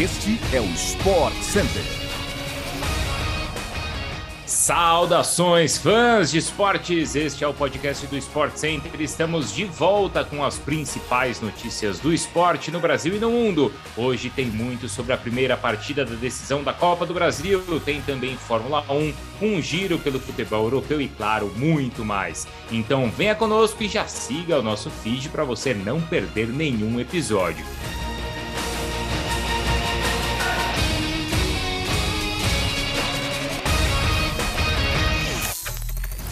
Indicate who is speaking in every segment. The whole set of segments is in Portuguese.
Speaker 1: Este é o Sport Center.
Speaker 2: Saudações, fãs de esportes! Este é o podcast do Sport Center. Estamos de volta com as principais notícias do esporte no Brasil e no mundo. Hoje tem muito sobre a primeira partida da decisão da Copa do Brasil, tem também Fórmula 1, um giro pelo futebol europeu e, claro, muito mais. Então venha conosco e já siga o nosso feed para você não perder nenhum episódio.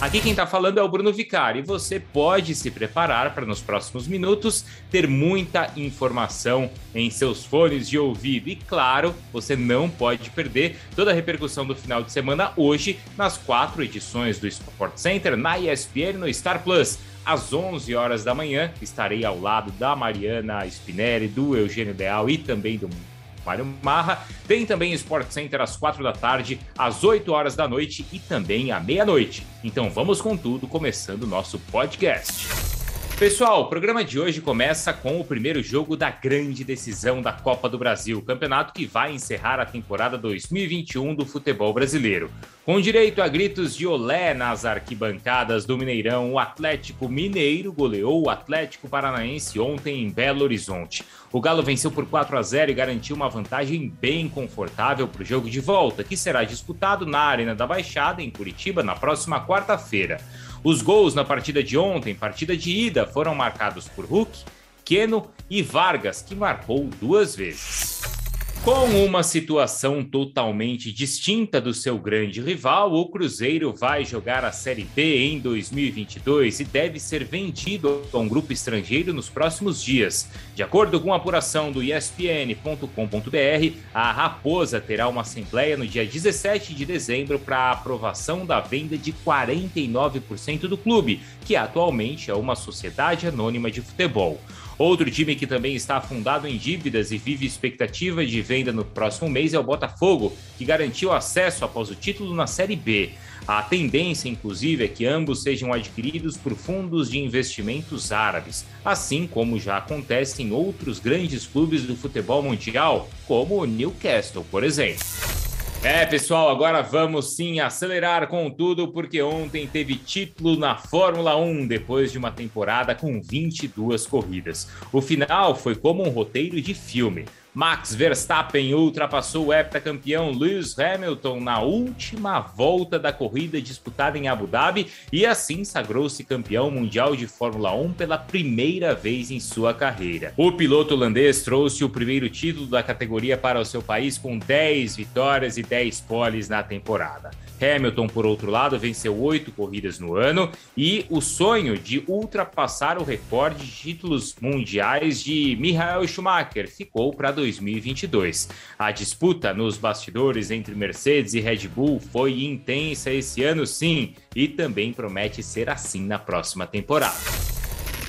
Speaker 2: Aqui quem está falando é o Bruno Vicari. Você pode se preparar para nos próximos minutos ter muita informação em seus fones de ouvido. E claro, você não pode perder toda a repercussão do final de semana hoje nas quatro edições do Sport Center na ESPN no Star Plus. Às 11 horas da manhã, estarei ao lado da Mariana Spinelli, do Eugênio Leal e também do Mário Marra. Tem também Sport Center às quatro da tarde, às 8 horas da noite e também à meia-noite. Então vamos com tudo, começando o nosso podcast. Pessoal, o programa de hoje começa com o primeiro jogo da grande decisão da Copa do Brasil, campeonato que vai encerrar a temporada 2021 do futebol brasileiro. Com direito a gritos de olé nas arquibancadas do Mineirão, o Atlético Mineiro goleou o Atlético Paranaense ontem em Belo Horizonte. O Galo venceu por 4 a 0 e garantiu uma vantagem bem confortável para o jogo de volta, que será disputado na Arena da Baixada, em Curitiba, na próxima quarta-feira. Os gols na partida de ontem, partida de ida, foram marcados por Hulk, Keno e Vargas, que marcou duas vezes. Com uma situação totalmente distinta do seu grande rival, o Cruzeiro vai jogar a Série B em 2022 e deve ser vendido a um grupo estrangeiro nos próximos dias. De acordo com a apuração do ESPN.com.br, a Raposa terá uma assembleia no dia 17 de dezembro para a aprovação da venda de 49% do clube, que atualmente é uma sociedade anônima de futebol. Outro time que também está afundado em dívidas e vive expectativa de venda no próximo mês é o Botafogo, que garantiu acesso após o título na Série B. A tendência, inclusive, é que ambos sejam adquiridos por fundos de investimentos árabes, assim como já acontece em outros grandes clubes do futebol mundial, como o Newcastle, por exemplo. É, pessoal, agora vamos sim acelerar com tudo, porque ontem teve título na Fórmula 1 depois de uma temporada com 22 corridas. O final foi como um roteiro de filme. Max Verstappen ultrapassou o heptacampeão Lewis Hamilton na última volta da corrida disputada em Abu Dhabi e assim sagrou-se campeão mundial de Fórmula 1 pela primeira vez em sua carreira. O piloto holandês trouxe o primeiro título da categoria para o seu país com 10 vitórias e 10 poles na temporada. Hamilton, por outro lado, venceu oito corridas no ano e o sonho de ultrapassar o recorde de títulos mundiais de Michael Schumacher ficou para 2022. A disputa nos bastidores entre Mercedes e Red Bull foi intensa esse ano, sim, e também promete ser assim na próxima temporada.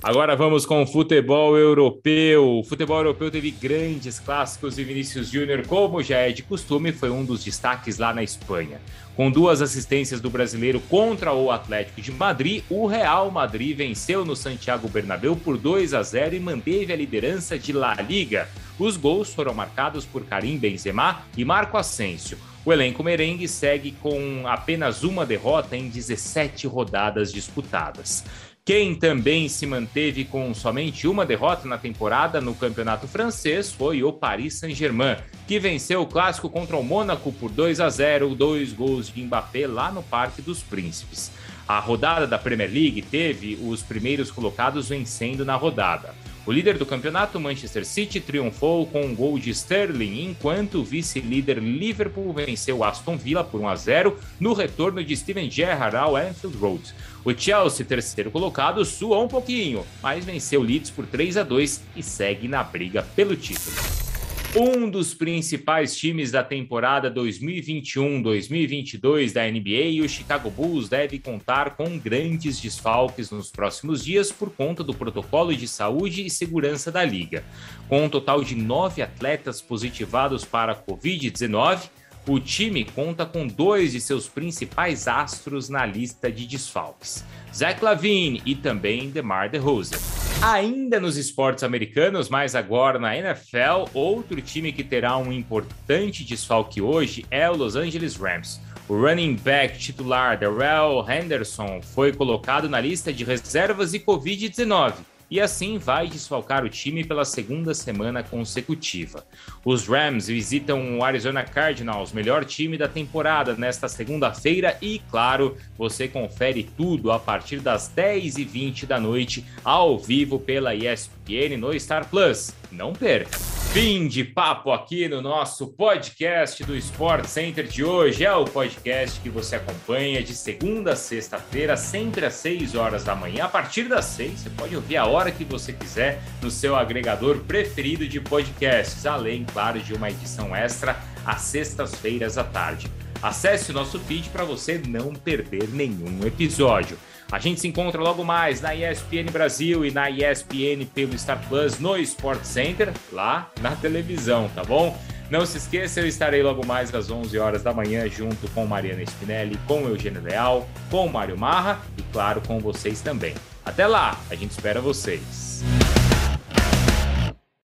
Speaker 2: Agora vamos com o futebol europeu. O futebol europeu teve grandes clássicos e Vinícius Júnior, como já é de costume, foi um dos destaques lá na Espanha. Com duas assistências do brasileiro contra o Atlético de Madrid, o Real Madrid venceu no Santiago Bernabéu por 2 a 0 e manteve a liderança de La Liga. Os gols foram marcados por Karim Benzema e Marco Asensio. O elenco merengue segue com apenas uma derrota em 17 rodadas disputadas. Quem também se manteve com somente uma derrota na temporada no campeonato francês foi o Paris Saint-Germain, que venceu o clássico contra o Mônaco por 2 a 0, dois gols de Mbappé lá no Parque dos Príncipes. A rodada da Premier League teve os primeiros colocados vencendo na rodada. O líder do campeonato, Manchester City, triunfou com um gol de Sterling, enquanto o vice-líder Liverpool venceu Aston Villa por 1 a 0 no retorno de Steven Gerrard ao Anfield Road. O Chelsea, terceiro colocado, suou um pouquinho, mas venceu Leeds por 3 a 2 e segue na briga pelo título. Um dos principais times da temporada 2021-2022 da NBA, o Chicago Bulls, deve contar com grandes desfalques nos próximos dias por conta do protocolo de saúde e segurança da liga. Com um total de nove atletas positivados para a Covid-19, o time conta com dois de seus principais astros na lista de desfalques, Zach Lavine e também DeMar DeRozan. Ainda nos esportes americanos, mas agora na NFL, outro time que terá um importante desfalque hoje é o Los Angeles Rams. O running back titular Darrell Henderson foi colocado na lista de reservas de Covid-19 e assim vai desfalcar o time pela segunda semana consecutiva. Os Rams visitam o Arizona Cardinals, melhor time da temporada, nesta segunda-feira e, claro, você confere tudo a partir das 10h20 da noite, ao vivo pela ESPN no Star Plus. Não perca! Fim de papo aqui no nosso podcast do Sport Center de hoje. É o podcast que você acompanha de segunda a sexta-feira, sempre às 6 horas da manhã. A partir das 6, você pode ouvir a hora que você quiser no seu agregador preferido de podcasts, além, claro, de uma edição extra às sextas-feiras à tarde. Acesse o nosso feed para você não perder nenhum episódio. A gente se encontra logo mais na ESPN Brasil e na ESPN pelo Star Plus no Sport Center, lá na televisão, tá bom? Não se esqueça, eu estarei logo mais às 11 horas da manhã junto com Mariana Spinelli, com Eugênio Leal, com Mário Marra e, claro, com vocês também. Até lá, a gente espera vocês.